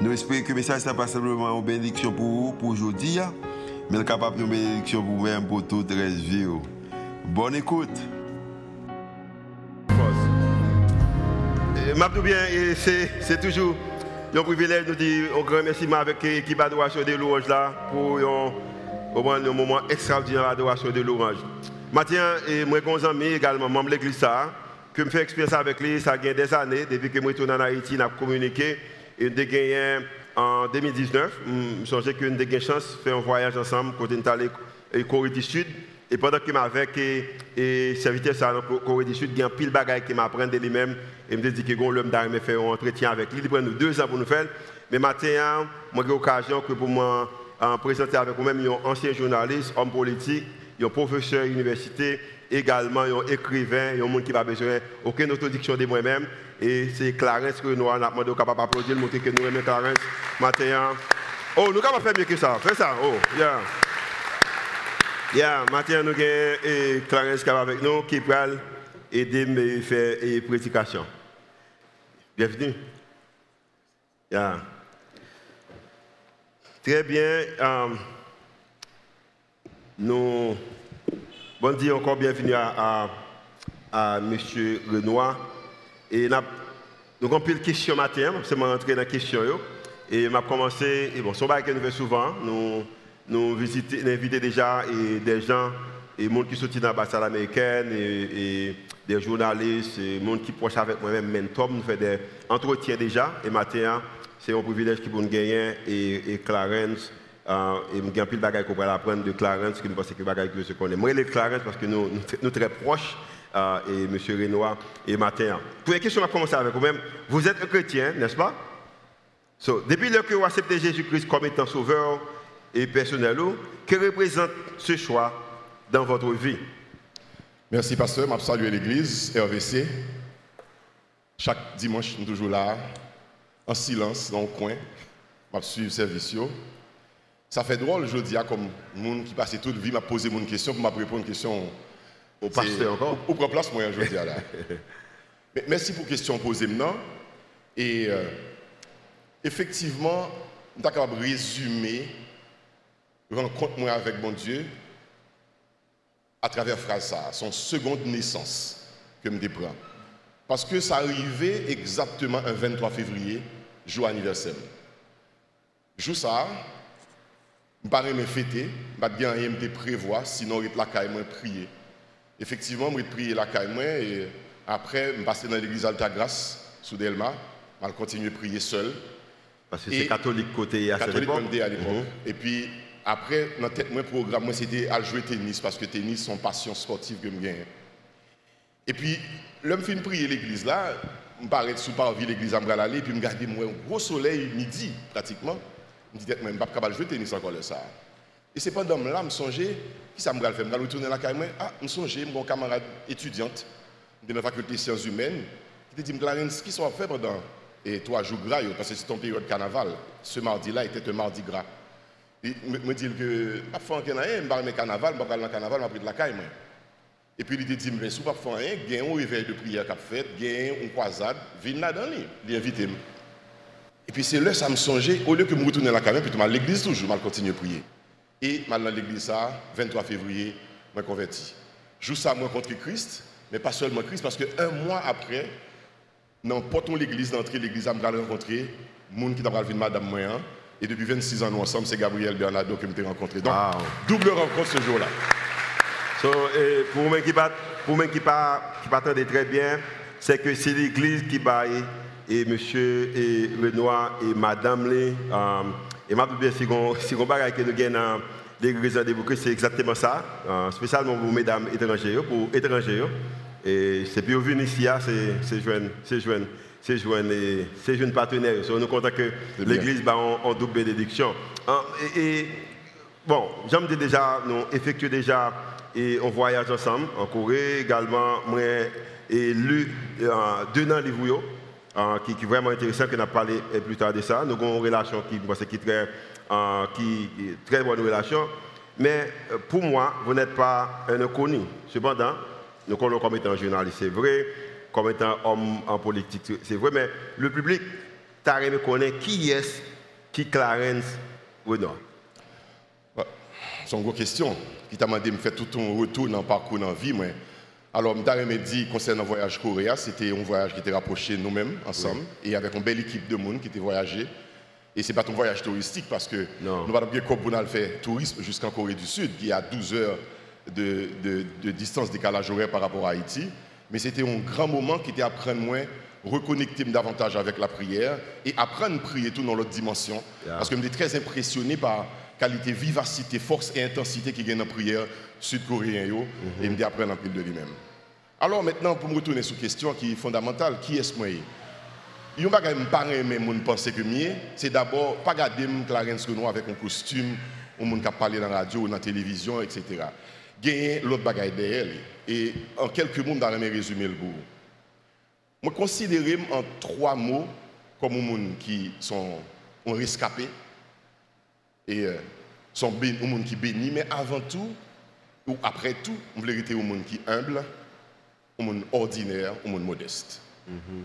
Nous espérons que le message n'est pas simplement une bénédiction pour vous, pour aujourd'hui, hein, mais capable de bénédiction pour vous-même, pour toute la vie. Bonne écoute. Je bien, c'est toujours un privilège de dire un grand merci avec l'équipe d'adoration de louanges là pour un, moment extraordinaire d'adoration de louanges. Matin, et moi, mes amis également, membre de l'église, ça, que je fais expérience avec lui, ça a des années, depuis que je suis en Haïti, on a communiqué. Et nous gagné en 2019, je pense que nous avons chance de faire un voyage ensemble, quand nous Corée du Sud. Et pendant que avec et serviteur ça en Corée du Sud, il y a un pile de bagages qui m'apprend de lui-même. Et me dit que l'homme d'armée faire un entretien avec lui. Il prend deux ans pour nous faire. Mais maintenant, moi j'ai l'occasion que pour moi présenter avec vous-même un ancien journaliste, homme politique, un professeur à l'université, également un écrivain, un monde qui va besoin aucune introduction de moi-même. Et c'est Clarence que nous avons demandé capable d'applaudir, montrer que nous aimons Clarence matin. Oh, nous avons faire mieux que ça. Fais ça. Oh, yeah. Yeah, maintenant nous avons Clarence qui est avec nous, qui peut aider à faire une prédication. Bienvenue. Yeah. Très bien. Um, nous, bon dire encore bienvenue à, M. Renoir. Et nous avons pile de questions matin, je vais rentrer dans les questions. Et je commencé, et bon, c'est un que nous faisons souvent. Nous, nous visitons, invitons déjà et des gens, et gens qui sont dans l'ambassade américaine, et, des journalistes, et des gens qui proches avec moi-même, mentor. Nous faisons des entretiens déjà. Et matin, c'est un privilège qui nous gagner. Et Clarence, euh, et nous avons pile de choses qu'on apprendre de Clarence, qui nous pense que c'est que je connais. Moi, je Clarence parce que nous sommes très proches. Euh, et M. Renoir et Matin. Première question, on va commencer avec vous-même. Vous êtes un chrétien, n'est-ce pas? So, depuis que vous acceptez Jésus-Christ comme étant sauveur et personnel, que représente ce choix dans votre vie? Merci, pasteur. Je salue l'église RVC. Chaque dimanche, je suis toujours là, en silence, dans le coin. Je suis le service. Ça fait drôle, je dis, comme monde qui passe toute vie m'a posé une question pour me répondre une question au pasteur encore Au place, moi, je dis là. merci pour la question posée maintenant. Et euh, effectivement, je suis capable de résumer rencontre moi avec mon Dieu à travers phrase ça, son seconde naissance que me prends. Parce que ça arrivait exactement un 23 février, jour anniversaire. Jour ça, je ne me fêter, je ne rien me prévoir, sinon je vais moi prier. Effectivement, je prier la caille et après, je suis dans l'église Alta Grace, sous Delma, je continue à prier seul. Parce que c'est catholique côté à catholique à l'époque. Mhm. Et puis, après, dans tête, mon programme, c'était à jouer tennis, parce que tennis, c'est une passion sportive que je gagne. Et puis, l'homme fait prier l'église là, je me sous parvis l'église à aller, puis je me garde un gros soleil midi, pratiquement. Je me dis, je ne peux pas jouer tennis encore là, ça. Et c'est pendant là, je me qui ça me fait, je retourner la caille, ah, je me songeais, mon camarade étudiante de la faculté de sciences humaines, qui dit, Clarence, qui sont fait pendant et trois jours gras, parce que c'est ton période de carnaval. Ce mardi-là était un mardi gras. Il me dit que, pas faire rien, je vais carnaval, je vais aller dans le carnaval, je vais de la caille. Et puis il dit, mais si vous ne faites rien, il y a un réveil de prière qu'a fait, il y a une croisade, viens là-dedans, il invite. Et puis c'est là ça me songeait, au lieu que je retourne à la puis je à l'église toujours, je continue à prier. Et maintenant, l'église, ça, 23 février, je me converti. Je ça, moi, contre Christ, mais pas seulement Christ, parce qu'un mois après, dans portons l'église, d'entrée l'église, je me rencontré, monde qui t'a vu madame moi, hein. et depuis 26 ans, nous ensemble, c'est Gabriel Bernardo que je rencontré. Donc, double rencontre ce jour-là. So, pour moi qui pas qui pas qui très bien, c'est que c'est l'église qui baille et monsieur et Renoir et madame les um, et ma bien si on si on que nous gagnons dans l'église de Christ, c'est exactement ça, uh, spécialement pour mesdames étrangères pour étrangers et c'est pour venir ici c'est c'est jeune c'est jeune c'est jeune partenaire. Nous sommes contents que l'Église bah, en, double bénédiction. Hein, et, bon, j'aime déjà, nous effectuons déjà et on voyage ensemble en Corée également. Moi, et lu euh, deux dans le livre euh, qui, est vraiment intéressant, qu'on a parlé plus tard de ça. Nous avons une relation qui, est très, euh, qui, très bonne relation. Mais pour moi, vous n'êtes pas un inconnu. Cependant, nous connaissons comme étant journaliste, c'est vrai, comme étant homme en politique, c'est vrai, mais le public, t'a aimé connaître qui est qui Clarence Renaud. C'est une grosse question. Qui t'a demandé de me faire tout ton retour dans le parcours dans la vie. Alors, je me dit concernant le voyage Corée, c'était un voyage qui était rapproché nous-mêmes, ensemble, et avec une belle équipe de monde qui était voyagé. Et ce n'est pas un voyage touristique parce que nous n'avons pas comme pour faire tourisme jusqu'en Corée du Sud, qui a 12 heures de, de, de distance décalage horaire par rapport à Haïti. Mais c'était un grand moment qui était apprendre moins reconnecter davantage avec la prière et apprendre à prier tout dans l'autre dimension. Parce que je suis très impressionné par qualité, vivacité, force et intensité qui gagne dans la prière sud-coréen mm -hmm. et me apprendre un peu de lui-même. Alors maintenant, pour me retourner sur une question qui est fondamentale, qui est-ce moi Il y a un parent mais mon penser que mieux, c'est d'abord pas garder Clarence Renault avec un costume, ou monde qui parlé dans la radio ou dans la télévision, etc. Gagner l'autre bagaille derrière. Et en quelques mots, je vais résumer le bout. Je considère en trois mots comme un monde qui sont rescapés et euh, sont un monde qui bénit, mais avant tout, ou après tout, on veut être un monde qui humble, un monde ordinaire, un monde modeste. Mm-hmm.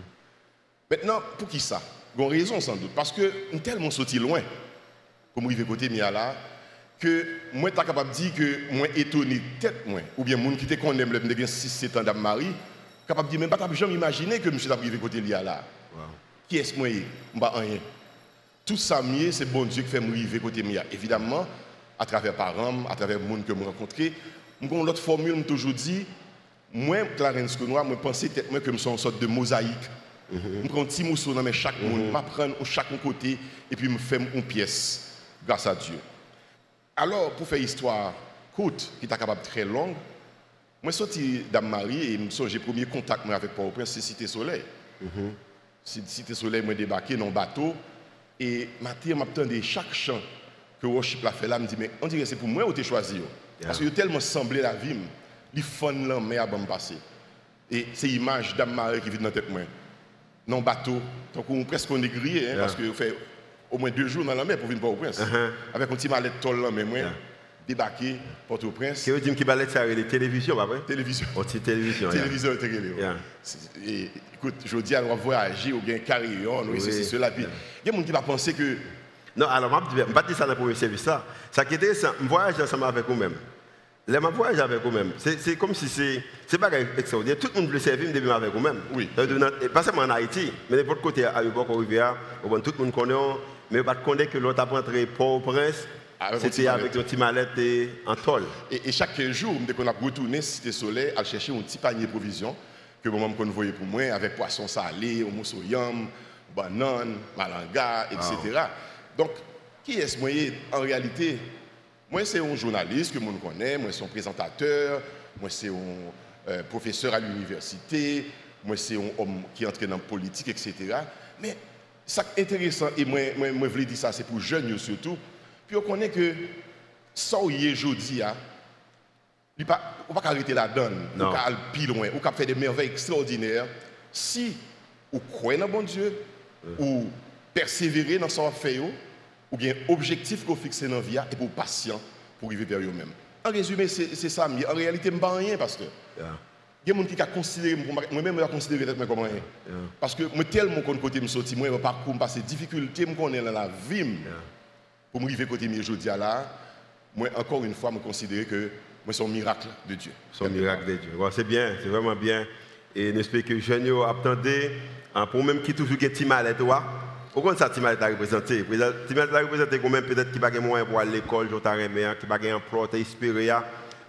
Maintenant, pour qui ça? Il y a une raison sans doute. Parce que nous tellement sorti loin, comme il côté là, que moi, je suis capable de dire que moi, étonné tête, moi, ou bien monde qui te connaît, le 6-7 ans d'âme Marie, capable de dire, même pas jamais imaginer que monsieur arrivé côté là. Qui est-ce moi? Je rien. Tout ça, c'est bon Dieu qui fait me arriver côté mia. Évidemment, à travers parents, à travers le monde que je rencontré, l'autre formule, je toujours dit, moi, Clarence je pensais peut-être que je suis une sorte de mosaïque. Je prends un petit morceau dans chaque monde, je prends chaque côté et puis je fais une pièce grâce à Dieu. Alors, pour faire histoire courte, qui est capable très longue, moi, je suis sorti d'Ammarie et j'ai premier contact avec Port-au-Prince, c'est Cité Soleil. Mm Cité Soleil, moi, débarqué dans un bateau et je m'attendais chaque chant que Worship l'a fait là, me dit, mais on dirait que c'est pour moi ou tu choisi. Parce que tellement semblé la vie, il là, mais à bon passer. Et c'est l'image d'Ammarie qui vit dans la tête moi. Dans le bateau, donc on presque on est grillé, hein, parce que fait au moins deux jours dans la mer pour venir Port-au-Prince. Uh-huh. Avec un petit mallette toll là, mais moi, débarquer Port-au-Prince. Qu'est-ce que tu mallette ça les télévisions, vrai? Télévision. Oh, télévision. Télévision, yeah. Et écoute, je dis, on va voyager, ou bien carillon, ou ceci, cela. Puis, il y a des gens qui vont penser que. Non, alors, je ne vais pas dire ça dans le premier service. Ça, ça qui est intéressant, je voyage ensemble avec vous-même. Les ma voyage avec vous-même. C'est comme si c'est. C'est pas extraordinaire. Tout le monde veut servir de avec vous-même. Oui. Pas seulement en Haïti, mais n'importe côté à Yubok, au Rivière, tout le monde connaît mais pas connaître que l'autre a rentré Port-au-Prince, c'était avec un petit mallette en tôle. Et, chaque jour, dès qu'on a retourné Cité Soleil, à chercher un petit panier de provisions que moi qu'on voyait pour moi, avec poisson salé, yam, banane, malanga, etc. Donc, qui est-ce moi en réalité? Moi, c'est un journaliste que je connais, moi, c'est un présentateur, moi, c'est un euh, professeur à l'université, moi, c'est un homme qui dans la politique, etc. Mais ça qui est intéressant, et moi, moi, moi je dire ça, c'est pour les jeunes surtout. Puis on connaît que ça où il est aujourd'hui, on ne peut pas arrêter la donne, on peut aller plus loin, on peut faire des merveilles extraordinaires si on croit dans bon Dieu, ou persévérer dans son fait, ou bien objectif qu'on fixe dans la vie, et pour patient pour arriver vers eux-mêmes. En résumé, c'est ça. En réalité, je ne rien, pasteur. Il y a des gens qui ont considéré, moi-même, je considéré comme rien. Parce que moi, tellement qu'on côté me sorti, moi, je parcours, passer difficulté, je connais dans la vie. Yeah. Pour me arriver côté aujourd'hui là, moi, encore une fois, je considère que moi, c'est un miracle de Dieu. C'est un miracle de Dieu. c'est bien, c'est vraiment bien. Et j'espère que les jeunes attendez, hein, pour même qui toujours qui mal toi. Pourquoi ça, Timal est représenté Timal est représenté quand même peut-être qui pas moyen pour aller à l'école, qui n'a pas un emploi, qui espéré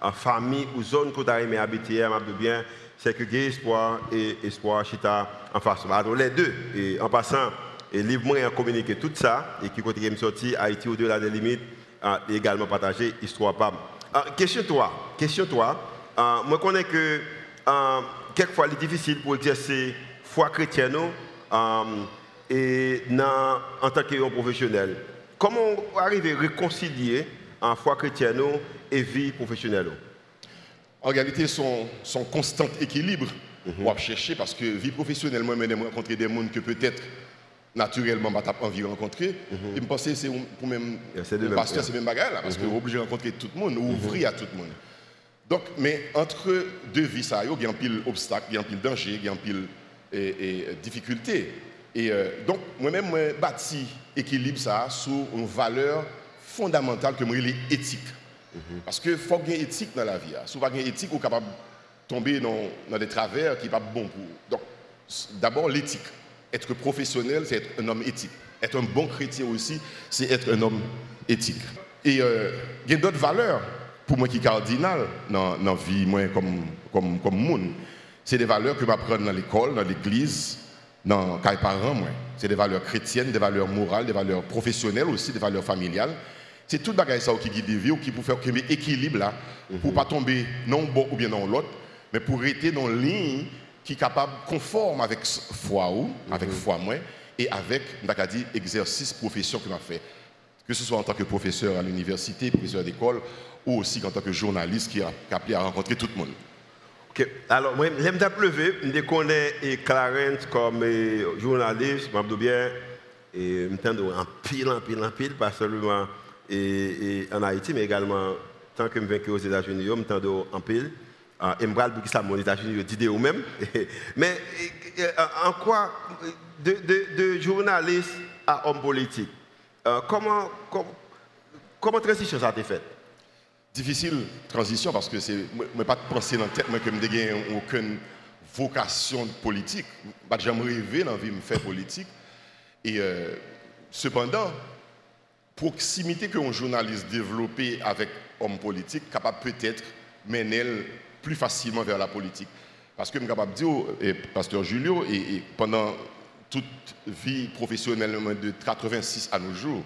en famille ou zone que tu as aimé habiter, bien, c'est que espoir et espoir chita en face. Alors les deux, et en passant, et livre-moi et communiquer tout ça, et qui continue me sortir, Haïti au-delà des limites, et également partager histoire pas. question toi, question toi, moi je connais que quelquefois il est difficile pour exercer foi chrétienne et en tant que professionnel. Comment arriver à réconcilier en foi chrétienne et vie professionnelle? En réalité, son, son constant équilibre mm -hmm. chercher parce que vie professionnelle, moi, je rencontrer des gens que peut-être naturellement, je n'ai envie de rencontrer. Et je pense que c'est pour même pasteur, c'est même bagarre là, parce que obligé de rencontrer tout le monde, mhm. ouvrir à tout le monde. Donc, mais entre deux vies, il y a un pile obstacle, il y a un pile danger, il y a un pile et, difficulté. Et euh, donc, moi-même, je bâti équilibre ça sur une valeur fondamentale que moi, éthique. Mhm. Parce que faut qu'il y ait éthique dans la vie. Hein. Si pas éthique, vous capable tomber dans, des travers qui ne sont pas bons pour. Donc, d'abord, l'éthique. Être professionnel, c'est être un homme éthique. Être un bon chrétien aussi, c'est être un homme éthique. Et euh, il y a d'autres valeurs, pour moi, qui sont cardinales dans la vie, moi, comme, comme, comme monde. C'est des valeurs que je apprends dans l'école, dans l'église, dans les parents, moi. C'est des valeurs chrétiennes, des valeurs morales, des valeurs professionnelles aussi, des valeurs familiales. C'est tout le ça qui guide la vie, qui pour faire un équilibre là, pour ne pas tomber non bon ou bien non l'autre, mais pour rester dans une ligne qui est capable, conforme avec foi ou, avec mhm. foi moi, et avec, dit, exercice, profession que m'a fait. Que ce soit en tant que professeur à l'université, professeur d'école, ou aussi en tant que journaliste qui a, appelé à rencontrer tout le monde. Ok. Alors, moi, j'aime pleuver, je connais Clarence comme journaliste, je bien, et je en pile, en pile, en pile, pas seulement et, en Haïti, mais également, tant que je viens aux États-Unis, je en pile. Et je vais ça aux États-Unis, je dis même. Mais en quoi, de, de, journaliste à homme politique, euh, comment, comment, transition ça a été faite Difficile transition parce que c'est ne pas penser dans la tête que je n'ai aucune vocation politique. Je n'ai jamais rêvé dans la vie de faire politique. Et euh, cependant, proximité qu'un journaliste développé avec homme politique capable peut-être mener plus facilement vers la politique. Parce que je suis capable de dire, pasteur Julio, et, pendant toute vie professionnelle de 86 à nos jours,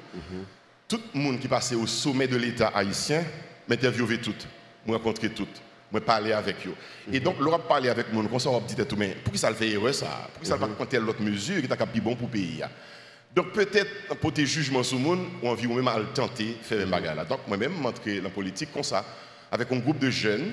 tout le monde qui passait au sommet de l'État haïtien m'interviewait tout, me rencontrait tout, me parlait avec eux. Et donc, l'Europe parlait avec moi, on s'en dit tout, mais pour qui ça le fait erreur ça? Pour qui ça ne pas telle autre mesure qui est bon pour le pays donc peut-être pour tes jugements sur le monde, ou envie même à tenter de faire un bagage là. Donc moi-même, je suis dans la politique comme ça, avec un groupe de jeunes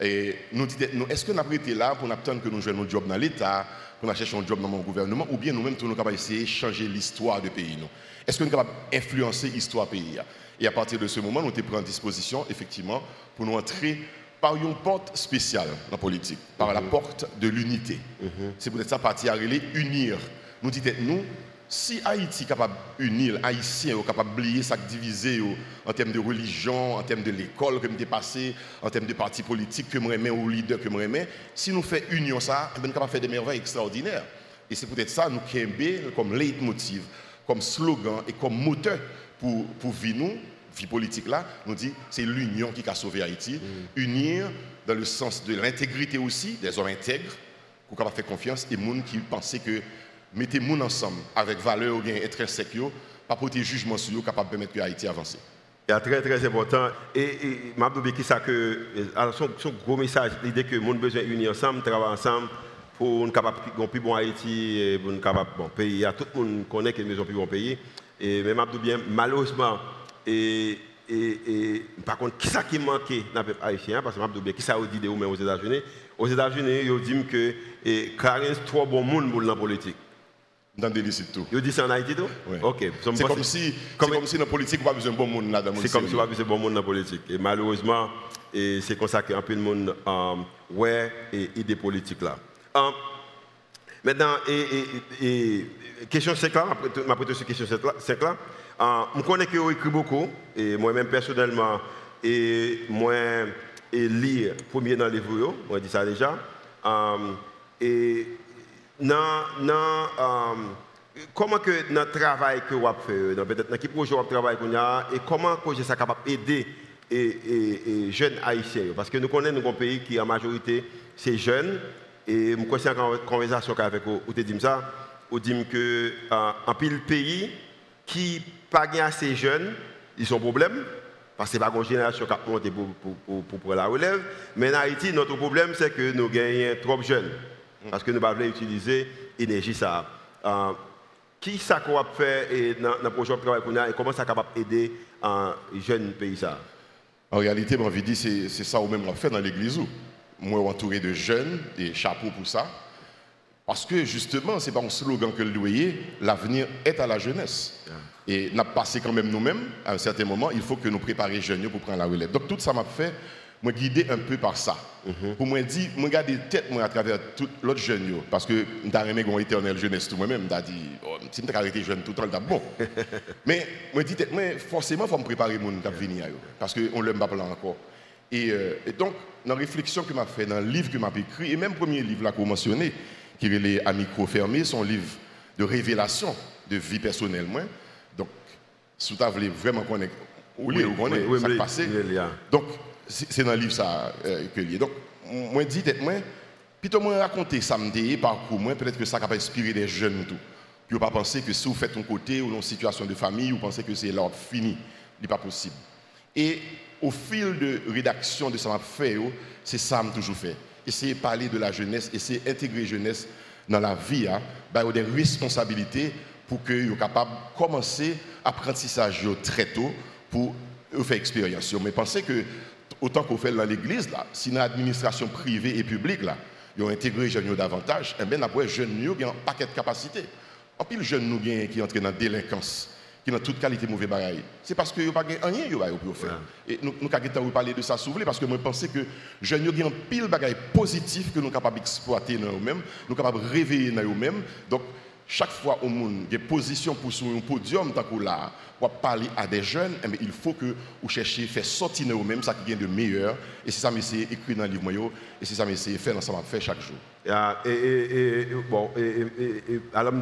et nous disons, est-ce que nous avons été là pour attendre que nous jouions un job dans l'État, pour chercher un job dans mon gouvernement, ou bien nous-mêmes, nous sommes capables d'essayer de changer l'histoire du pays Est-ce que nous sommes capables d'influencer l'histoire du pays Et à partir de ce moment, nous avons pris en disposition, effectivement, pour nous entrer par une porte spéciale dans la politique, par la mhm. porte de l'unité. Mhm. C'est peut-être ça partie à unir. Nous disons, nous, si Haïti est capable d'unir, Haïtien est capable d'oublier ça diviser en termes de religion, en termes de l'école que me passé, en termes de partis politiques que je ou leader que je si nous faisons union ça, nous sommes capables de faire des merveilles extraordinaires. Et c'est peut-être ça nous qui comme leitmotiv, comme slogan et comme moteur pour, pour vivre nous, vie politique là, nous dit c'est l'union qui a sauvé Haïti. Mm. Unir dans le sens de l'intégrité aussi, des hommes intègres, qui ont faire confiance et des gens qui pensaient que mettez nous ensemble avec valeur ou bien intrinsèque, pas porter jugement sur eux, capable de permettre que Haïti avance. C'est très très important. Et, et qui ça que son, gros message, l'idée que nous besoin unir ensemble, travailler ensemble pour nous capable un plus bon Haïti pour nous capable bon pays. Tout le monde connaît que nous un plus bon pays. Et même bien malheureusement et par contre, qui ça qui manquait dans le peuple haïtien Parce que je bien, qui ça dit de aux États-Unis Aux États-Unis, ils disent que Clarence trop bon monde pour la politique. Dans des tout. Vous dites ça en Haïti tout Oui. Ok. C'est comme si, comme, comme si dans la politique, on n'a pas besoin de bon monde là dans C'est comme si on n'a pas besoin de bon monde dans la politique. Et malheureusement, et c'est comme ça qu'un peu de monde euh, ouais et idée politique là. Um, maintenant, et, et, et, question 5 là, ma sur question 5 là, uh, je connais que vous écrit beaucoup, et moi-même personnellement, et moi, et lire premier dans les livres, on dit ça déjà. Um, et dans, dans euh, comment que notre travail que vous fait, dans peut-être dans quel projet vous travaillez et comment projet ça capable d'aider les jeunes haïtiens? Parce que nous connaissons un pays qui en majorité c'est jeunes et je suis en conversation avec vous, vous dit ça, vous dites que euh, en pile pays qui pas assez jeunes, ils ont problème parce que ce n'est pas une génération qui a monté pour, pour, la relève. Mais en Haïti, notre problème, c'est que nous gagnons trop jeunes. Parce que nous ne pouvons pas utiliser l'énergie ça, euh, qui ça qu'on va faire dans le projet de travail qu'on a et comment ça capable d'aider un jeune paysan En réalité, mon dire, c'est ça ou même on fait dans l'église. Moi, entouré de jeunes, des chapeaux pour ça. Parce que justement, c'est pas un slogan que le loyer, l'avenir est à la jeunesse. Et n'a passé quand même nous-mêmes, à un certain moment, il faut que nous préparions jeunes pour prendre la relève. Donc tout ça m'a fait me guider un peu par ça. Mhm. Pour moi dire, moi garder tête moi à travers tout l'autre jeune parce que m'ta aimé une éternelle jeunesse tout moi-même, m'a dit oh, si m'ta arrêté jeune tout le temps bon. Mais moi dit tête moi forcément faut me préparer mon qui venir parce que on l'aime pas encore. Et, euh, et, donc dans la réflexion que m'a fait dans le livre que m'a écrit et même premier livre là qu'on mentionné qui est les Amicro fermés, son livre de révélation de vie personnelle moi. Donc si tu voulez vraiment connaître oui, oui, oui, oui, ça passé. Donc c'est dans le livre ça euh, que lié. Donc, moi, dit, moi, plutôt moi raconter ça, me parcours, moi, peut-être que ça va inspirer des jeunes tout. Puis, pas penser que si vous faites un côté ou une situation de famille, vous pensez que c'est l'ordre fini. Ce n'est pas possible. Et au fil de rédaction de ça m'a fait, c'est ça que toujours fait. Essayer de parler de la jeunesse, essayer d'intégrer la jeunesse dans la vie, hein, bah, des responsabilités pour qu'ils soient capables de commencer l'apprentissage très tôt pour faire expérience. Mais pensez que autant qu'on fait dans l'église, là, si dans l'administration privée et publique, là, ils ont intégré les jeunes davantage, et eh bien après, les jeunes nous ont un paquet de capacités. En plus, les jeunes nous qui entrent dans la délinquance, qui ont toute qualité de mauvais bagaille, c'est parce qu'ils n'ont pas rien pour faire. Et nous, nous avons parler de ça souvent, parce que moi, je pense que les jeunes ont un pile de bagaille positif que nous sommes capables d'exploiter dans nous-mêmes, nous sommes capables de réveiller dans nous-mêmes. Donc, chaque fois au monde, des positions pour sur un podium, tant là, pour parler à des jeunes, eh il faut que vous cherchiez faire sortir nous-mêmes ça qui vient de meilleur. Et c'est ça que j'essaie d'écrire dans le livre, et c'est ça j'essaie de faire ensemble, faire chaque jour. Et, et, et, bon, alors,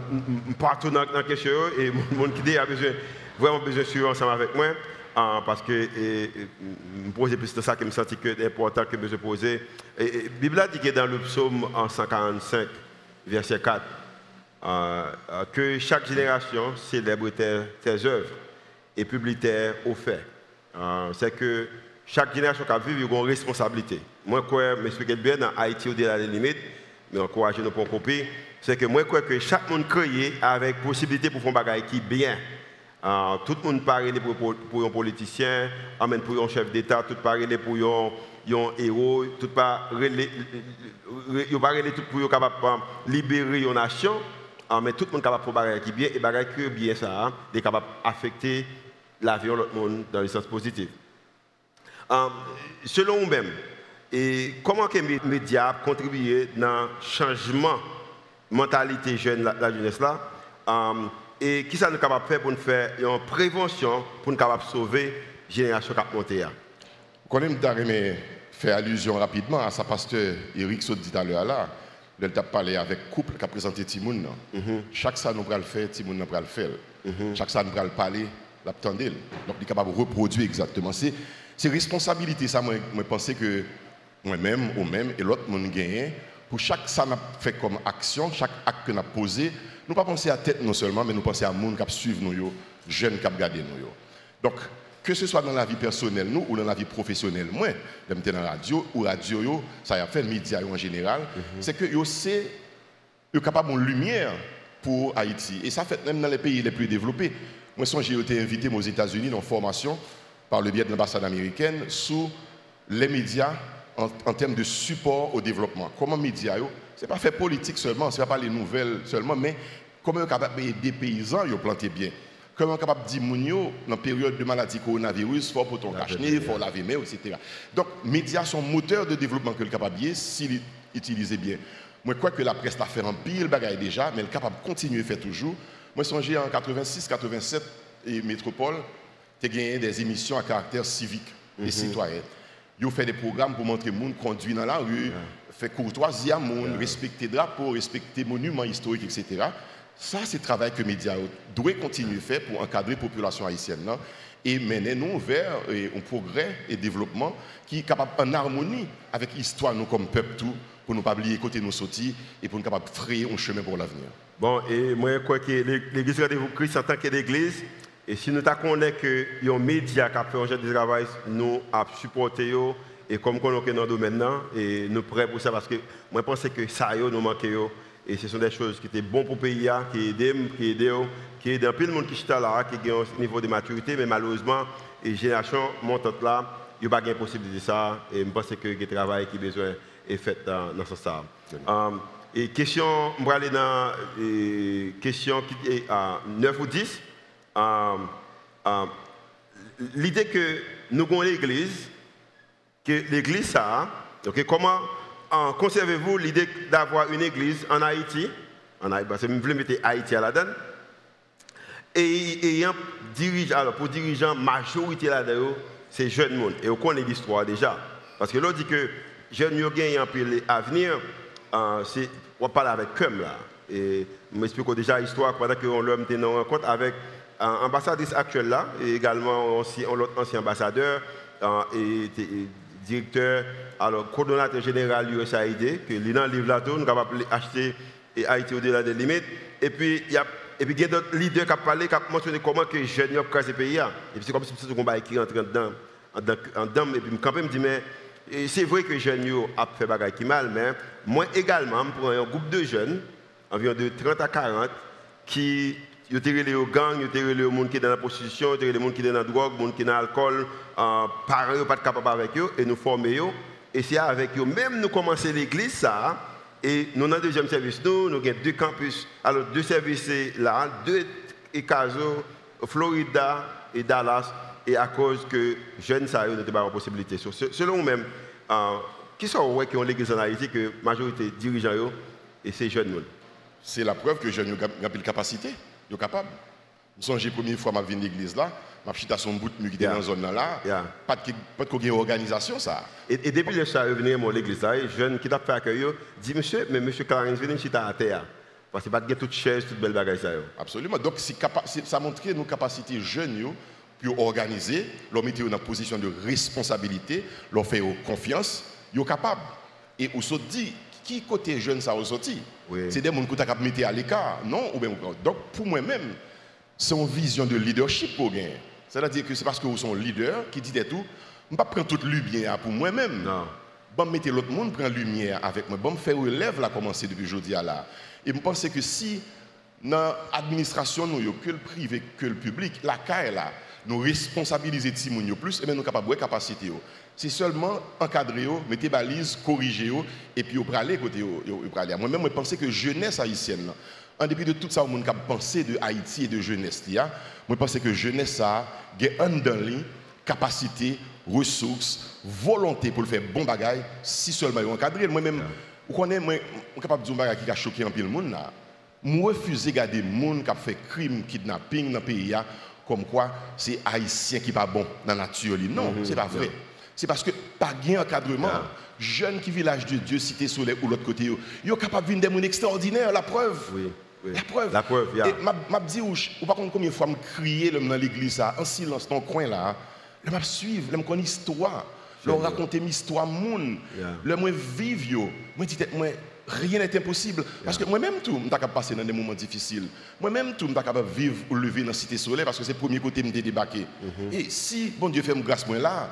partout dans la question, et mon idée a besoin, vraiment besoin de suivre ensemble avec moi. Ah, parce que je me pose plus de ça que je me sens que c'est important que je poser. La Bible dit que dans le psaume 145, verset 4, euh, euh, que chaque génération célèbre tes, œuvres et publie hauts faits. Euh, c'est que chaque génération qui vécu a une responsabilité. Moi, je m'explique bien dans Haïti au-delà des limites, mais encourager nos pour copier, c'est que moi, je crois que chaque monde créé avec possibilité pour faire un bagage qui bien. tout le monde parle pour, pour un politicien, pour un chef d'État, tout parle pour un, un héros, tout parle pour capable libérer une nation. Ah, mais tout le monde est capable de faire qui bien et bagaille que bien ça, est capable d'affecter la vie de l'autre monde dans le sens positif. Um, selon vous-même, et comment que les médias contribuent dans le changement de mentalité jeune la, jeunesse là? Um, et qui ça nous capable faire pour nous faire une prévention pour nous capable sauver la génération qui a monté Quand même, faire allusion rapidement à ça parce que Eric Saut dit à l'heure là, elle t'a parlé avec couple qui a présenté Timoun. Mm Chaque ça nous va le faire, Timoun nous va le faire. Mhm. Chaque ça nous va le parler, l'attendre. Donc il est capable de reproduire exactement. C'est responsabilité ça moi je pense que moi-même ou même et l'autre monde gagne pour chaque ça n'a fait comme action, chaque acte que nous posé, nous pas penser à tête non seulement mais nous penser à monde qui suivre nous jeunes qui regardent nous Donc que ce soit dans la vie personnelle, nous, ou dans la vie professionnelle, moi, dans la radio, ou radio, ça a fait le média en général, mhm. c'est que yo c'est capable de lumière pour Haïti. Et ça fait même dans les pays les plus développés. Moi, j'ai été invité aux États-Unis dans formation par le biais de l'ambassade américaine sur les médias en, termes de support au développement. Comment les médias, ce n'est pas fait politique seulement, ce n'est pas les nouvelles seulement, mais comment capable d'aider des paysans à planter bien? Comment capable de dire dans la période de maladie coronavirus, il faut pour ton cache il faut laver main, etc. Donc, les médias sont moteurs de développement que le capable s'il utilise bien. Moi, je crois que la presse a fait un pile bagaille déjà, mais elle est capable de continuer à faire toujours. Moi, songé en 86, 87, et Métropole, tu as gagné des émissions à caractère civique et mhm. citoyen. Ils ont fait des programmes pour montrer le monde conduit dans la rue, faire courtoisie à monde, respecter drapeaux, respecter monuments historiques, etc. Ça, c'est le travail que les médias doivent continuer à faire pour encadrer la population haïtienne et mener nous vers un progrès et développement qui est capable en harmonie avec l'histoire nous comme peuple tout pour ne pas oublier côté nos sorties et pour nous capable frayer un chemin pour l'avenir. Bon, et moi, je crois que l'Église Rendez-vous Christ en tant qu'Église, et si nous connaissons que les médias qui ont fait un travail, nous avons supporté et comme nous sommes dans le et nous prêts pour ça, parce que moi, je pense que ça, nous manque Et ce sont des choses qui étaient bonnes pour le pays, qui aident, qui aident, qui aident un peu le monde qui est là, qui a un niveau de maturité, mais malheureusement, les générations montante là, il n'y a pas de possibilité de ça. Et je pense que le travail qui est besoin est fait dans, dans ce sens. Um, et question, je vais aller dans la question qui est à 9 ou 10. Um, um, l'idée que nous avons l'église, que l'église ça, ok, comment conservez-vous l'idée d'avoir une église en Haïti, parce que voulais mettre Haïti à la donne, et, et dirige, alors pour dirigeant, majorité là-dedans, c'est jeune monde. Et on connaît l'histoire déjà. Parce que l'on dit que jeunes ont gagné un peu l'avenir, euh, on parle avec Cum là. Et je m'explique déjà l'histoire pendant que l'homme était en rencontre avec l'ambassadrice euh, actuelle là, et également l'autre ancien ambassadeur euh, et, directeur, alors coordonnateur général USAID, que le livre là, nous sommes capables d'acheter Haïti au-delà des limites. Et puis, il y a et d'autres leaders qui ont parlé, qui ont mentionné comment les jeunes ont ce pays. Et puis, c'est comme si c'était un combat qui rentre dedans. En dedans, et puis, quand même, me dit, mais c'est vrai que les jeunes ont fait des choses qui mal, mais moi également, pour un groupe de jeunes, environ de 30 à 40, qui ont tiré les gangs, ils ont tiré les gens qui sont dans la prostitution, ils ont tiré les gens qui sont dans la drogue, les gens qui sont dans l'alcool, euh, parents n'ont pas de capable avec eux, et nous former eux. Et c'est avec eux, même nous commencer l'église, ça, et nous, dans le deuxième service, nous, nous avons deux campus. Alors, deux services là, deux et Caso, Florida et Dallas. Et à cause que jeunes, ça n'ont pas de possibilité. Selon vous-même, euh, qui sont qui ont l'église en Haïti, que la majorité dirigeants, et ces jeunes C'est la preuve que les jeunes ont une capacité, capables. Je la première fois que je viens à l'église là, je suis à son bout qui était dans la zone là, pas de organisation ça. Et, depuis que je suis revenu à l'église là, les jeunes qui t'a fait accueillir dit monsieur, mais monsieur Clarence, venez ici à terre. Parce que pas de toute chaise, toute belle bagaille ça. Absolument. Donc ça montre nos capacités jeunes pour organiser, leur mettre dans une position de responsabilité, leur faire confiance, ils sont capables. Et on se dit, qui côté jeune ça a sorti C'est des gens qui ont mettre à l'écart, non? Donc pour moi-même, c'est une vision de leadership pour gagner. C'est-à-dire que c'est parce que vous êtes leader qui dit tout, je ne pas prendre toute lumière pour moi-même. Non. Je mettre l'autre monde prendre lumière avec moi. Je me faire élève là commencer depuis aujourd'hui là. Et je pense que si dans l'administration, nous, que le privé, que le public, la CAE là, nous responsabiliser de plus, et bien nous sommes capables de capacité. C'est seulement encadrer, mettre balises, corriger, et puis vous aller côté. Moi-même, je pense que jeunesse haïtienne, en dépit de tout ça, on a pensé de Haïti et de jeunesse. Je pense que jeunesse a une capacité, ressources, volonté pour le faire bon bagaille, si seulement ils encadré. Moi-même, vous connaissez, moi, je suis capable de dire un bagage qui a choqué un peu le monde. Je refuse de regarder des gens qui ont fait crime, kidnapping dans le pays, comme quoi c'est haïtien qui n'est pas bon dans la nature. Non, mm -hmm. ce n'est pas vrai. C'est parce que pas gain encadrement. Jeunes qui village de Dieu, cité soleil ou l'autre côté, ils sont capables de venir des gens extraordinaires, la preuve. Oui. La preuve. La preuve, yeah. Et m'a dit, ou par contre, combien de fois je crier dans l'église, en silence, dans le coin là, je m'a suivre, je me connais l'histoire, je raconter une histoire, monde, je me vivre, je dis, moi, rien n'est impossible. Parce que moi-même, tout, je suis capable de passer dans des moments difficiles. Moi-même, tout, je suis capable de vivre ou lever dans la cité soleil parce que c'est le premier côté que je débarqué. Mm Et si, bon Dieu fait me grâce, moi là,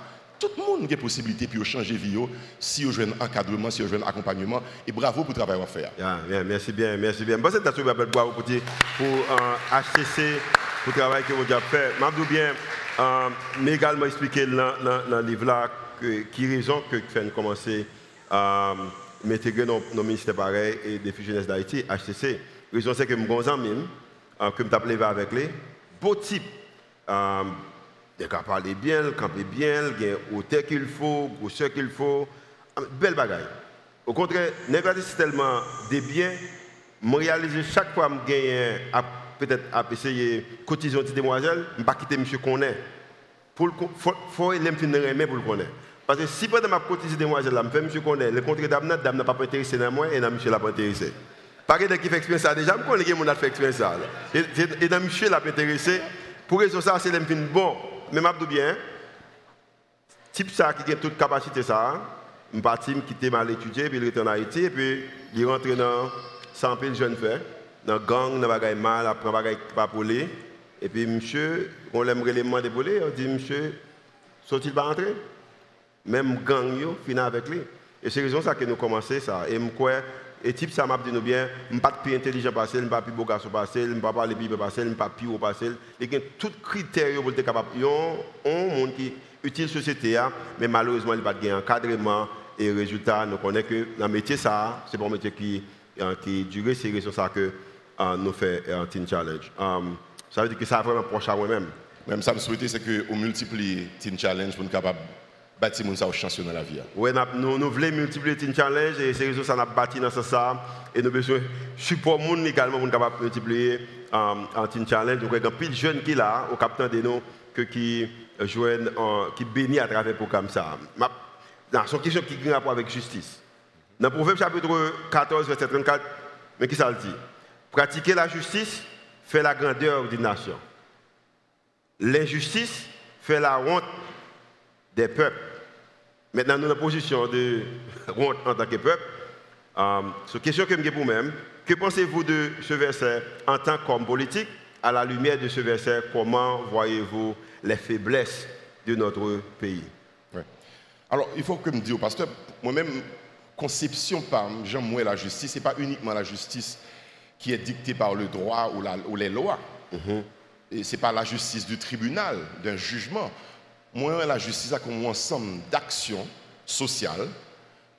tout le monde a des possibilités pour changer de vie si vous avez un encadrement, si vous avez un accompagnement. Et bravo pour le travail à faire. Yeah, merci bien, merci bien. Bon, c'est un pour, pour HCC, euh, pour le travail que vous avez fait. Je bien, euh, mais également expliquer dans, le livre là qui raison que fait commencer à m'intégrer dans le ministère pareil et des jeunesse d'Haïti, HCC. La raison c'est que je suis un que je suis avec les, beau type. Euh, il a parler bien, camper bien, il a hauteur qu'il faut, ce qu'il faut. Belle bagaille. Au contraire, c'est tellement des biens, je réalise chaque fois que je gagne, peut-être à essayer de cotiser une petite demoiselle, je ne pas quitter monsieur qu'on est. Il faut les me pour le connaître. Parce que si pendant ma cotisation demoiselle, je fais monsieur qu'on le contrat dame n'a pas intéressé dans moi et dans monsieur n'a pas intéressé. Pas que qui fait expérience ça déjà, je connais mon a fait expérience ça. Et dans monsieur l'a intéressé. Pour raison ça, c'est l'homme bon mais je bien, type ça qui a toute capacité ça, je parti, quitter mal étudié, puis il est en Haïti, et puis il rentre dans 100 000 jeunes filles, dans gang, dans le mal, après bagage pas polé. Et puis, monsieur, on l'aimerait les demander pour on dit, monsieur, sont-ils pas rentrer Même gang, yo, finit avec lui. Et c'est raison ça que nous commençons ça. Et Et type ça m'a dit nous bien, je pas plus intelligent passer, je pas plus beau garçon passer, je pas parler plus passer, je pas plus haut passer. Et que tout critère pour être capable. Il y a un monde qui utile société mais malheureusement il pas de encadrement et résultat nous connaissons que dans le métier ça, c'est pas un métier qui qui dure, c'est sur ça que nous fait un Teen Challenge. ça veut dire que ça a vraiment proche à moi-même. Même ça me souhaiter c'est que multiplie Teen Challenge pour être capable vie. Oui, nous, voulons multiplier Teen Challenge et c'est ça n'a bâti dans ça et nous besoin support également pour multiplier un Teen Challenge. Donc il y a de jeunes qui là au capitaine de nous que qui joignent qui bénissent à travers le programme ça. C'est une question qui a rapport avec justice. Dans Proverbe chapitre 14 verset 34, mais qui ça le dit? Pratiquer la justice fait la grandeur d'une nation. L'injustice fait la honte des peuples. Maintenant, nous, dans la position de honte en tant que peuple, c'est une question que je pour même. Que pensez-vous de ce verset en tant qu'homme politique À la lumière de ce verset, comment voyez-vous les faiblesses de notre pays? Alors, il faut que je me dise au pasteur, moi-même, conception par Jean Mouet la justice, ce n'est pas uniquement la justice qui est dictée par le droit ou, les lois. Mm-hmm. Et ce n'est pas la justice du tribunal, d'un jugement. Moi, la justice a comme un ensemble d'actions sociales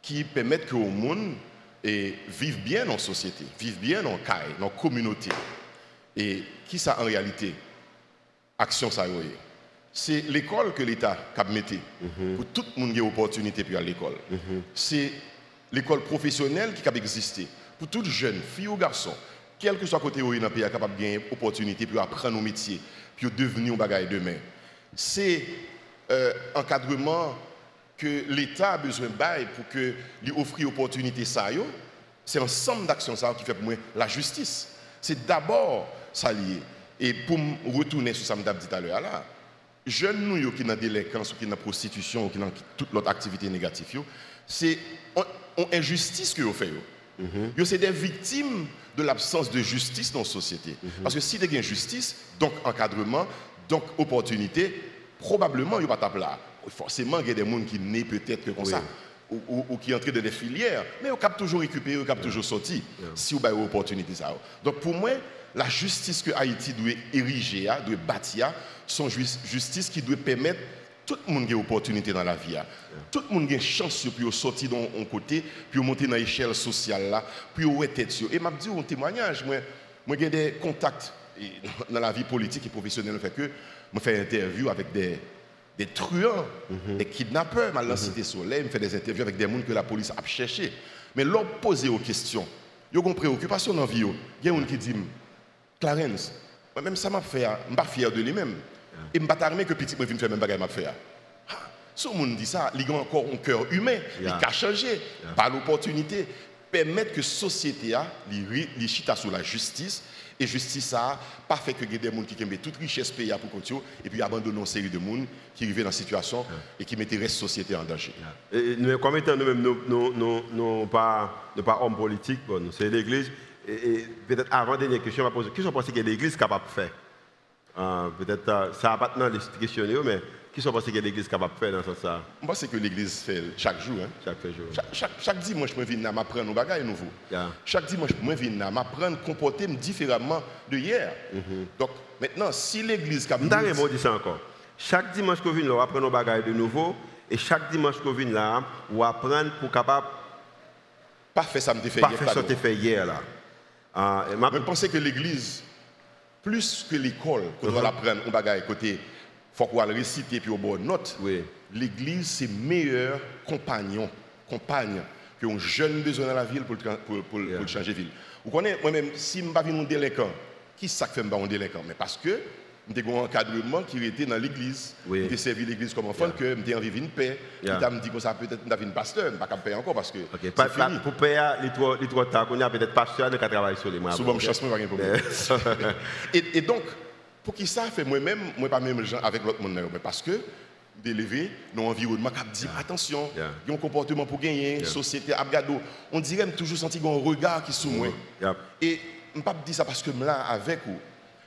qui permettent que le monde et vive bien en société, vive bien en caille, dans la communauté. Et qui ça en réalité Action ça C'est l'école que l'État a mis mm-hmm. pour tout le monde qui a opportunité pour aller à l'école. Mm-hmm. C'est l'école professionnelle qui a existé pour toute jeune, fille ou garçon, quel que soit côté où il est capable de gagner opportunité pour apprendre nos métiers, pour devenir un bagage demain. C'est euh, encadrement que l'État a besoin de pour que lui offrir opportunité ça c'est l'ensemble d'actions ça qui fait pour moi la justice. C'est d'abord ça lié. Et pour me retourner sur ce que je dit tout à l'heure là, jeunes nous qui sont dans délinquance ou qui sont dans prostitution ou qui sont dans toute l'autre activité négative, c'est une injustice que vous faites. Mm C'est des victimes de l'absence de justice dans la société. Mhm. Parce que si il y a justice, donc encadrement, donc opportunité, probablement il n'y a pas de là. Forcément, il y a des gens qui naissent peut-être comme ça. Ou, qui entrent dans des filières, mais on cap toujours récupérer, on cap toujours sortir, si vous avez une opportunité. Ça. Donc pour moi, la justice que Haïti doit ériger, doit bâtir, c'est une justice qui doit permettre tout le monde a une opportunité dans la vie. Tout le monde a une chance pour sortir dans un côté, pour monter dans l'échelle sociale, là, être tête. Et je dis un témoignage, moi, moi j'ai des contacts dans la vie politique et professionnelle, fait que je fais des interviews avec des, des truands, mhm. des kidnappeurs, mal dans la mhm. cité soleil, je fais des interviews avec des gens que la police a cherché. Mais leur poser aux questions, ils ont une préoccupation dans la vie. Il y a des gens qui disent, Clarence, moi-même ça m'a fait, je ne suis pas fier de lui-même. Et je ne pas que petit moi faire même bagage m'a faire. Si on dit ça, il a encore un cœur humain, il a changé par l'opportunité permettre que la société a les chita sur la justice et justice a pas fait que des gens qui ont toute richesse payée pour continuer et puis abandonner une série de gens qui arrivent dans la situation et qui mettent la société en danger. Et nous, comme étant nous-mêmes, nous, nous, nous, pas, nous pas hommes politiques, bon, c'est l'Église. Et, peut-être avant dernière question, je vais poser qu'est-ce que vous pensez que l'Église est capable de faire? Ah, peut-être euh, ça n'a pas de questionner, mais qui sont pensés que l'Église est capable de faire dans ça Moi, c'est que l'Église fait chaque jour. Hein. Chaque jour. Chaque, chaque, dimanche, je viens m'apprendre nos bagages nouveaux. Chaque dimanche, je viens m'apprendre à comporter différemment de hier. Mhm. Donc, maintenant, si l'Église... Je vais dire ça encore. Chaque dimanche que je viens apprendre nos bagages de nouveau, et chaque dimanche que je viens là, on apprendre pour capable... Pas faire ça me fait hier. Pas faire ça te fait hier là. Ah, je pense que l'Église plus que l'école, qu'on doit uh-huh. apprendre, on va côté, faut qu'on le réciter puis au bon note. L'église, c'est meilleur compagnon, compagne qu'un jeune besoin dans la ville pour, pour, pour, pour changer ville. Vous connaissez, moi-même, si je ne suis pas un délinquant, qui ça fait un délinquant? Mais parce que j'ai un encadrement qui était dans l'église. Oui. J'ai servi l'église comme enfant, que j'ai envie de paix. Yeah. Il m'a dit que ça peut-être un pasteur, je ne pas payer encore parce que. Okay. Pour payer les trois, les trois temps, on a peut-être pasteur qui travailler sur les mois. Souvent, je chasse, pas de problème. et, et donc, pour qui ça fait moi-même, moi pas même gens avec l'autre monde, mais parce que d'élever dans l'environnement qui dit attention, il y a un comportement pour gagner, yeah. société, abgado. On dirait toujours senti un regard qui est sur moi. Et je ne pas dire ça parce que je suis là avec vous.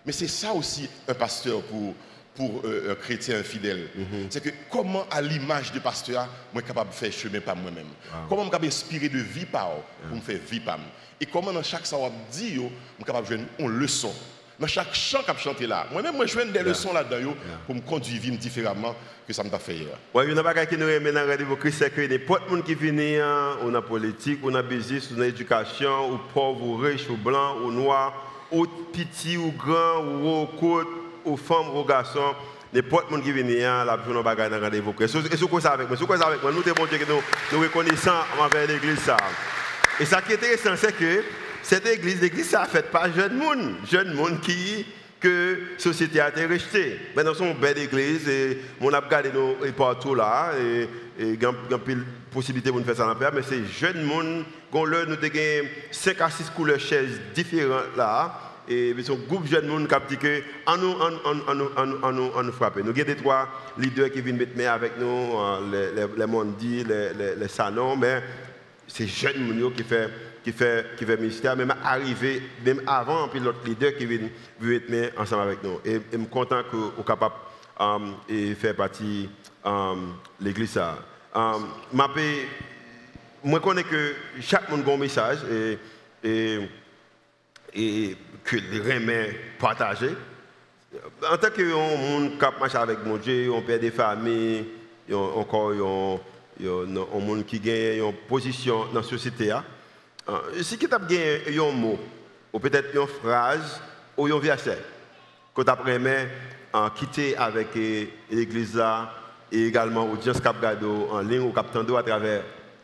Mais c'est ça aussi un pasteur pour, pour euh, un chrétien fidèle. C'est que comment, à l'image du pasteur, moi suis capable de faire chemin par moi-même. Comment je suis capable d'inspirer de vie par pour me faire vie par moi. Et comment dans chaque savoir dit, je suis capable de jouer une leçon. Dans chaque chant que je chante là, moi-même, moi, je joue des leçons là-dedans pour me conduire vie différemment que ça m'a fait hier. Oui, il y a des choses qui nous remettent dans le rendez-vous Christ, c'est que n'importe qui vient, hein, on a politique, on a business, on a éducation, ou pauvre, ou riche, ou blanc, ou noir, ou petit, ou grand, ou haut, côte, aux femmes, aux garçons, n'importe qui vient, la journée bagaille dans rendez-vous. Et c'est quoi ça avec moi? C'est quoi ça avec moi? Nous, bon Dieu que nous, reconnaissons envers l'église ça. Et ça qui est intéressant, c'est que cette église, l'église, ça a fait pas jeune monde. Jeune monde qui, que la société a été rejetée. Maintenant, c'est une belle église et on a regardé nous partout là. Et, il y a possibilité nous faire ça en mais c'est jeune monde. Nous avons 5 à 6 couleurs chaises différentes là et un groupe de jeunes gens qui dit que on nous, nous, nous avons des trois leaders qui viennent mettre avec nous, euh, les, les, les mondis, les, les, salons, mais c'est jeunes gens qui fait qui fait qui ministère, même arrivé même avant puis l'autre leader qui vient être ensemble avec nous. Et, je suis content que vous capable um, et faire partie um, l'église Um, moi, je connais que chaque monde a un message et, et, et que les remet partagés. En tant que monde qui marche avec mon Dieu, on perd des familles, encore un monde qui gagne une position dans la société. Hein. Euh, si tu as un mot, ou peut-être une phrase, ou un verset, que tu as quitter avec l'église et également audience Cap en ligne ou Cap à travers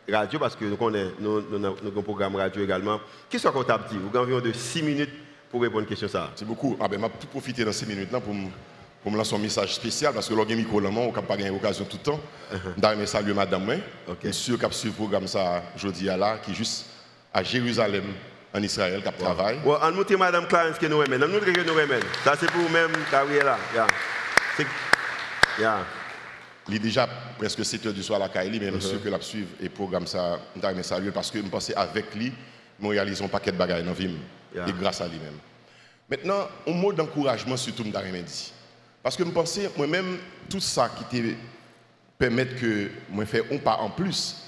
radio, parce que nous avons un programme radio également. Qu'est-ce que tu as dit? Vous avez environ de 6 minutes pour répondre à une question. C'est beaucoup. Ah ben, je vais profiter dans ces minutes-là pour, pour me lancer un message spécial parce que l'organe micro là, on n'a pas gagné l'occasion tout le temps. Uh -huh. saluer madame. Okay. Monsieur qui a suivi le programme ça aujourd'hui là, qui est juste à Jérusalem, en Israël, qui travaille. Ouais, on montre madame Clarence qui nous remet. On nous que nous remet. Ça c'est pour vous-même, Gabriela. Yeah. Yeah. Il est déjà presque 7 heures du soir à la Kaili, mais monsieur uh-huh. que la suivre et programme ça, je saluer parce que je pense avec lui, nous réalisons un paquet de bagages dans la vie et grâce à lui-même. Maintenant, un mot d'encouragement surtout, je dit. Parce que je pense, moi-même, tout ça qui te permet que moi faire un pas en plus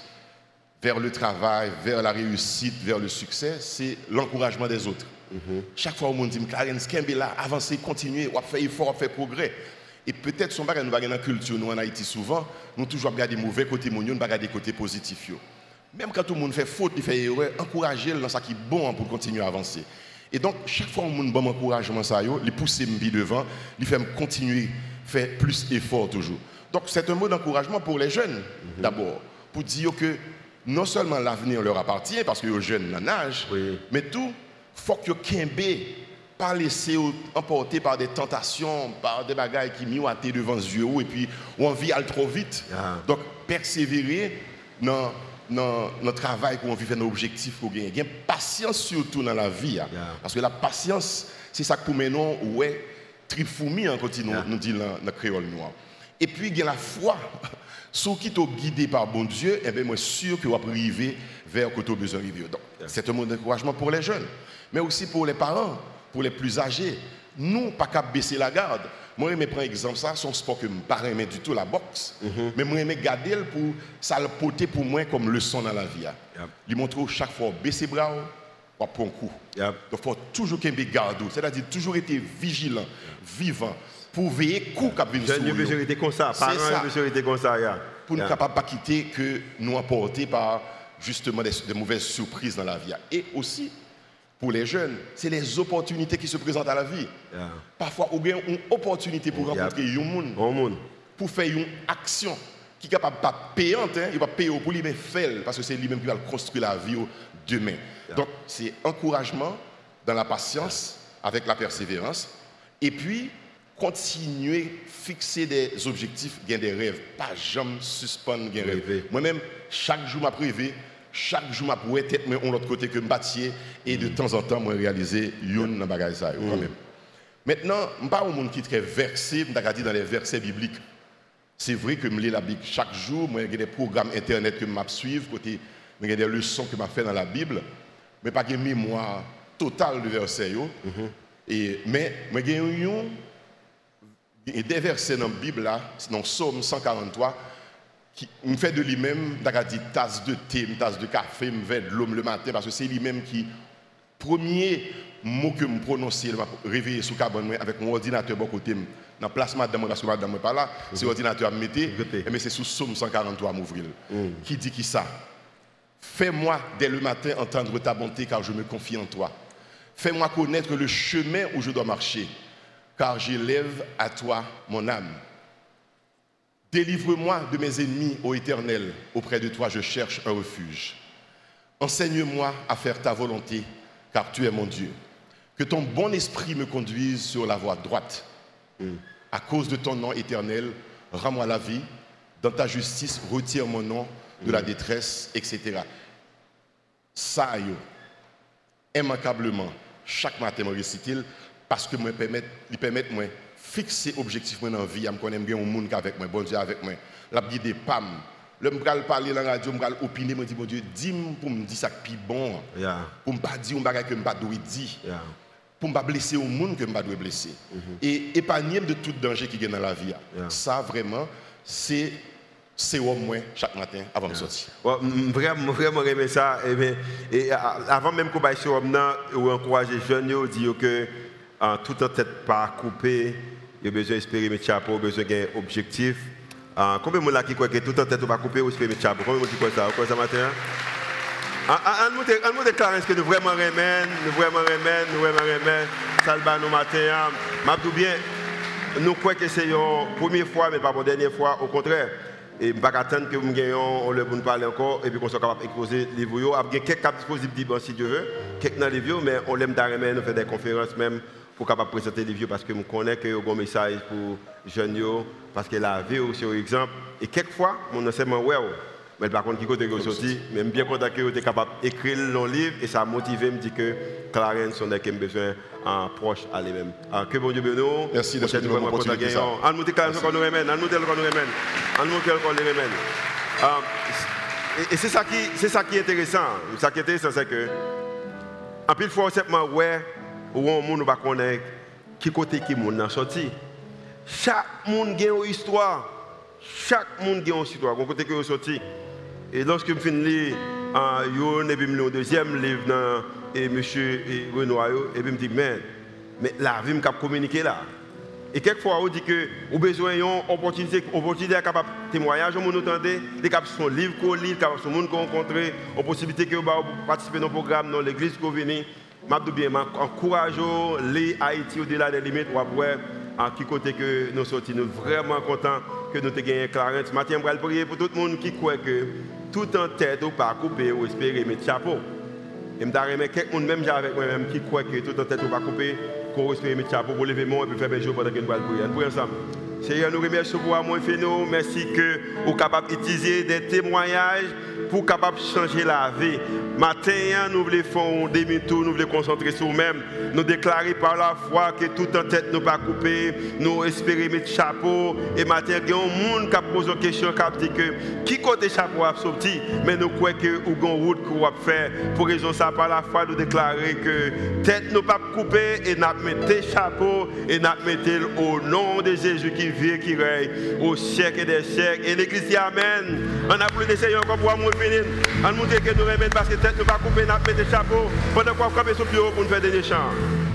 vers le travail, vers la réussite, vers le succès, c'est l'encouragement des autres. Mm-hmm. Chaque fois, on me dit, Clarence Kembe là, avancez, continuez, on fait effort, on fait progrès. Et peut-être, son bagage, nous dans la culture, nous en Haïti souvent, nous toujours regardons mauvais côtés, nous regardons les côtés positifs. Même quand tout le monde fait faute, il fait erreur, encourager dans ce qui est bon pour continuer à avancer. Et donc, chaque fois que je bon encouragement, ça, il pousse mes devant, il fait continuer, faire plus d'efforts toujours. Donc, c'est un mot d'encouragement pour les jeunes, mhm. d'abord, pour dire que non seulement l'avenir leur appartient, parce que les jeunes en âge, mais tout, il faut que Kembe pas laisser emporter par des tentations, par des bagailles qui miroitent devant les yeux, et puis on vit trop vite. Donc, persévérer dans dans notre travail qu'on vit nos objectifs. Il y a patience surtout dans la vie. Hein. Parce que la patience, c'est ça que pour maintenant, ouais, trifoumi, hein, quand nous, nous dit dans le créole noir. Et puis, il y a la foi. Ceux qui sont guidés par bon Dieu, eh bien, moi, sûr que vous arriver vers où vous besoin d'arriver. Donc, c'est un mot d'encouragement pour les jeunes, mais aussi pour les parents, pour les plus âgés. Nous, pas qu'à baisser la garde. Moi, je prends exemple ça, son sport que je ne pas du tout la boxe, mhm. mais moi, je garder pour ça le porter pour moi comme leçon dans la vie. Hein. Il montre chaque fois baisser bras ou prendre un coup. Donc, il faut toujours qu'il garde, c'est-à-dire toujours être vigilant, vivant pour veiller coup qu'a venir sur nous. comme ça, parents comme ça. Pour ne pas quitter que nous apporter par justement des, des mauvaises surprises dans la vie. Et aussi, pour les jeunes, c'est les opportunités qui se présentent à la vie. Parfois, on a une opportunité pour rencontrer un monde, pour faire une action qui n'est capable pas payante, hein, il va payer pour lui, mais faire, parce que c'est lui-même qui va construire la vie demain. Donc, c'est encouragement dans la patience, avec la persévérance, et puis continuer, fixer des objectifs, gagner des rêves, pas jamais suspendre des rêves. Moi-même, chaque jour, m'a privé, chaque jour, je pourrais être de l'autre côté que je et de temps en temps, je réaliser une dans bagage ça quand même. Maintenant, je ne pas un monde qui est très versé, je dans les versets bibliques. C'est vrai que je lis la Bible chaque jour, moi j'ai des programmes internet que je suis côté j'ai des leçons que je fais dans la Bible, mais pas une mémoire totale de versets. Mm-hmm. et, mais j'ai une Il y a des versets dans la Bible, là, dans Psaume 143, qui me fait de lui-même, dit tasse de thé, tasse de café, me fait de l'homme le matin, parce que c'est lui-même qui, premier mot que me prononcer, m'a réveillé sous cabane avec mon ordinateur bon côté, dans la place madame, parce que madame n'est pas là, c'est l'ordinateur à me mettre, mais c'est sous Psaume 143 m'ouvrir. Qui dit qui ça? Fais-moi dès le matin entendre ta bonté, car je me confie en toi. Fais-moi connaître le chemin où je dois marcher, car j'élève à toi mon âme. Délivre-moi de mes ennemis, ô Éternel, auprès de toi je cherche un refuge. Enseigne-moi à faire ta volonté, car tu es mon Dieu. Que ton bon esprit me conduise sur la voie droite. À cause de ton nom éternel, rends-moi la vie. Dans ta justice, retire mon nom de la détresse, etc. Ça, immanquablement, chaque matin, je récite parce que me permet, lui permet moi fixer objectif dans la vie, je connais bien un monde avec moi, bon Dieu avec moi. La guide pam. Le me parler dans la radio, me opiner, me dit bon Dieu, dis-moi pour me dire ça qui bon. Pour me pas dire un bagage que me pas doit dire. Pour me pas blesser au monde que me pas doit blesser. Mm -hmm. Et épargner de tout danger qui est dans la vie. Yeah. Ça vraiment c'est c'est au moins chaque matin avant de sortir. Vraiment, vraiment aimé ça. Et, avant même qu'on aille sur homme, ou encourager les jeunes, on dit que en tout en tête pas coupé, il a besoin d'espérer mes chapeaux, besoin d'un objectif. Combien de gens qui croient que tout en tête pas coupé ou espérer mes chapeaux Combien de gens qui croient ça? Croyez ça matin on nous déclare ce que nous vraiment remènes, nous vraiment remènes, nous vraiment remènes. Salva nous matin. Je bien, nous croyons que c'est la première fois, mais pas la dernière fois. Au contraire, et je ne pas attendre que nous gagnions le bon parler encore et puis qu'on soit capable d'exposer les vidéos. Il y a quelques dispositifs si Dieu veut, quelques dans les vidéos, mais on l'aime d'arriver, nous fait des conférences même pour capable présenter les vidéos parce que nous qu'il y a un bon message pour les jeunes, parce que la vie aussi, exemple. Et quelquefois, mon enseignement, ouais, mais par contre, qui côté que sorti, même bien content que es capable d'écrire le livre et ça a motivé me dit que Clarence des qui ont besoin en proche à lui-même. Ah, que bon Dieu bénisse. Merci de ce que vous continuez ça. En nous Clarence qu'on nous remène, en nous tel qu'on nous remène, en nous tel qu'on nous remène. Ah, et c'est ça qui c'est ça qui est intéressant. Ça qui est intéressant c'est que en plus fois simplement ouais où on monde va connaître qui côté qui monde a sorti. Chaque monde a une histoire. Chaque monde a une histoire. Côté qui est sorti. Et lorsque je finis un et puis le deuxième livre dans et M. Renoir, et puis me dis, mais, mais la vie me communiquer là. Et quelquefois, on dit que vous besoin d'une opportunité, opportunité capable témoignage, on entendez, des capables son livre qu'on lit, capables son monde qu'on rencontre, possibilité que vous participer dans le programme dans l'église qu'on vient. Je bien, encourage les Haïti au-delà des limites, pour voir en qui côté que nous sortis. Nous vraiment contents que nous ayons gagné Clarence. Matin, je prier pour tout le monde qui croit que tout en tête ou pas coupé ou espérer mettre chapeau. Et je vais quelqu'un même avec moi-même qui croit que tout en tête ou pas coupé, qu'on espérer mettre chapeau pour lever mon et puis faire un jour pendant que nous prier. Nous ensemble. Seigneur, nous remercions pour amour nous. Merci que vous êtes capable d'utiliser des témoignages pour capable changer la vie. Matin, nous voulons faire un demi-tour, nous voulons concentrer sur nous-mêmes. Nous déclarer par la foi que tout en tête nous pas coupé, nous espérer mettre chapeau. Et matin, il y a un monde qui pose une question qui dit que qui côté chapeau a sorti, mais nous croyons que nous avons une route qu'on va faire. Pour raison ça, par la foi, nous déclarer que tête nous pas coupé et nous mettons chapeau et nous mettons au nom de Jésus qui vit, qui règne au siècle et des siècles. Et l'église dit Amen. On a plus de Seigneur comme pour amour fini. On dit que nous remettons parce que tête nous pas couper, nous mettons chapeau. Pendant qu'on campe sur le bureau pour nous faire des chants.